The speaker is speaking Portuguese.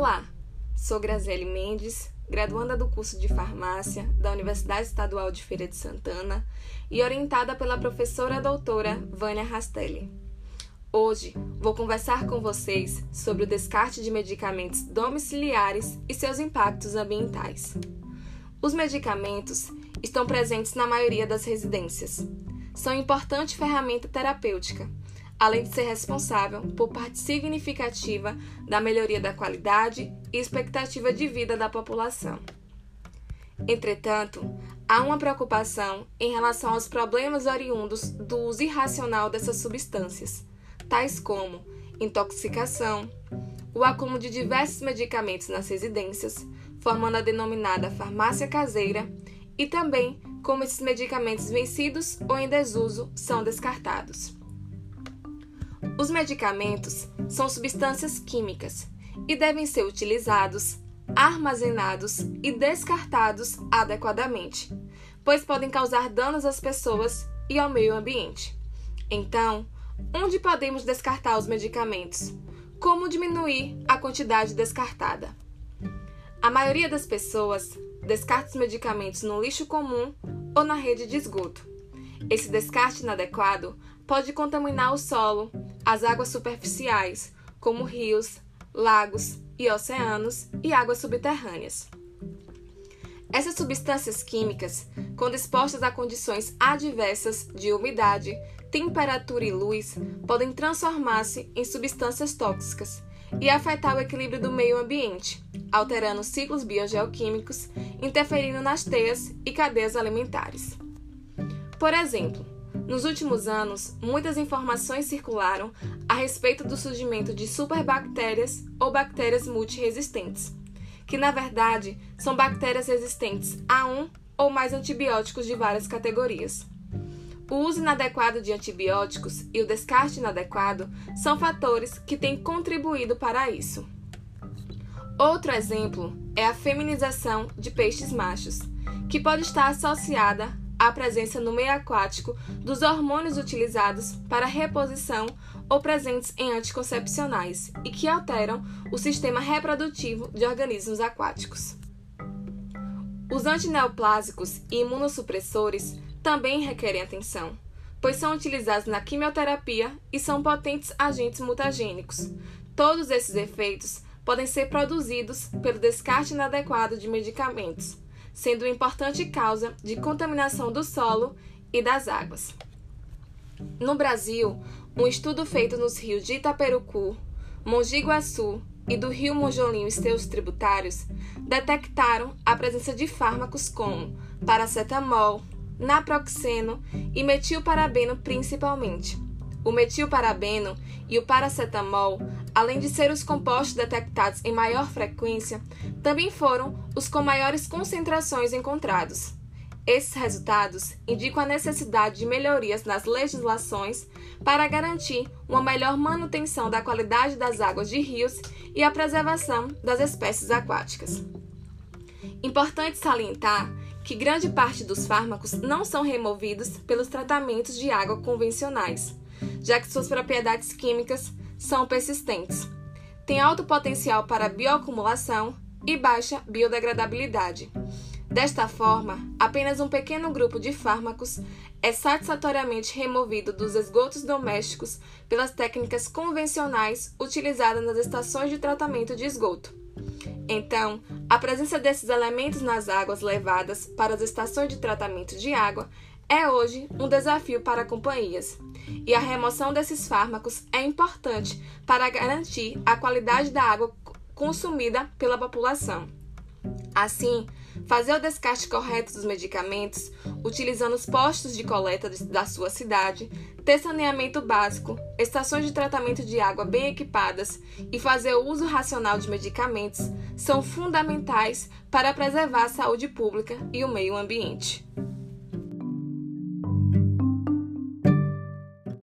Olá, sou Graziele Mendes, graduanda do curso de Farmácia da Universidade Estadual de Feira de Santana e orientada pela professora doutora Vânia Rastelli. Hoje vou conversar com vocês sobre o descarte de medicamentos domiciliares e seus impactos ambientais. Os medicamentos estão presentes na maioria das residências. São importante ferramenta terapêutica além de ser responsável por parte significativa da melhoria da qualidade e expectativa de vida da população. Entretanto, há uma preocupação em relação aos problemas oriundos do uso irracional dessas substâncias, tais como intoxicação, o acúmulo de diversos medicamentos nas residências, formando a denominada farmácia caseira, e também como esses medicamentos vencidos ou em desuso são descartados. Os medicamentos são substâncias químicas e devem ser utilizados, armazenados e descartados adequadamente, pois podem causar danos às pessoas e ao meio ambiente. Então, onde podemos descartar os medicamentos? Como diminuir a quantidade descartada? A maioria das pessoas descarta os medicamentos no lixo comum ou na rede de esgoto. Esse descarte inadequado pode contaminar o solo, as águas superficiais, como rios, lagos e oceanos, e águas subterrâneas. Essas substâncias químicas, quando expostas a condições adversas de umidade, temperatura e luz, podem transformar-se em substâncias tóxicas e afetar o equilíbrio do meio ambiente, alterando ciclos biogeoquímicos, interferindo nas teias e cadeias alimentares. Por exemplo, nos últimos anos, muitas informações circularam a respeito do surgimento de superbactérias ou bactérias multiresistentes, que na verdade são bactérias resistentes a um ou mais antibióticos de várias categorias. O uso inadequado de antibióticos e o descarte inadequado são fatores que têm contribuído para isso. Outro exemplo é a feminização de peixes machos, que pode estar associada a presença no meio aquático dos hormônios utilizados para reposição ou presentes em anticoncepcionais e que alteram o sistema reprodutivo de organismos aquáticos. Os antineoplásicos e imunossupressores também requerem atenção, pois são utilizados na quimioterapia e são potentes agentes mutagênicos. Todos esses efeitos podem ser produzidos pelo descarte inadequado de medicamentos, sendo uma importante causa de contaminação do solo e das águas. No Brasil, um estudo feito nos rios de Itaperucu, Mogi Guaçu e do rio Monjolinho e seus tributários detectaram a presença de fármacos como paracetamol, naproxeno e metilparabeno principalmente. O metilparabeno e o paracetamol além de ser os compostos detectados em maior frequência, também foram os com maiores concentrações encontrados. Esses resultados indicam a necessidade de melhorias nas legislações para garantir uma melhor manutenção da qualidade das águas de rios e a preservação das espécies aquáticas. Importante salientar que grande parte dos fármacos não são removidos pelos tratamentos de água convencionais, já que suas propriedades químicas são persistentes, têm alto potencial para bioacumulação e baixa biodegradabilidade. Desta forma, apenas um pequeno grupo de fármacos é satisfatoriamente removido dos esgotos domésticos pelas técnicas convencionais utilizadas nas estações de tratamento de esgoto. Então, a presença desses elementos nas águas levadas para as estações de tratamento de água é hoje um desafio para companhias, e a remoção desses fármacos é importante para garantir a qualidade da água consumida pela população. Assim, fazer o descarte correto dos medicamentos, utilizando os postos de coleta da sua cidade, ter saneamento básico, estações de tratamento de água bem equipadas e fazer o uso racional de medicamentos são fundamentais para preservar a saúde pública e o meio ambiente.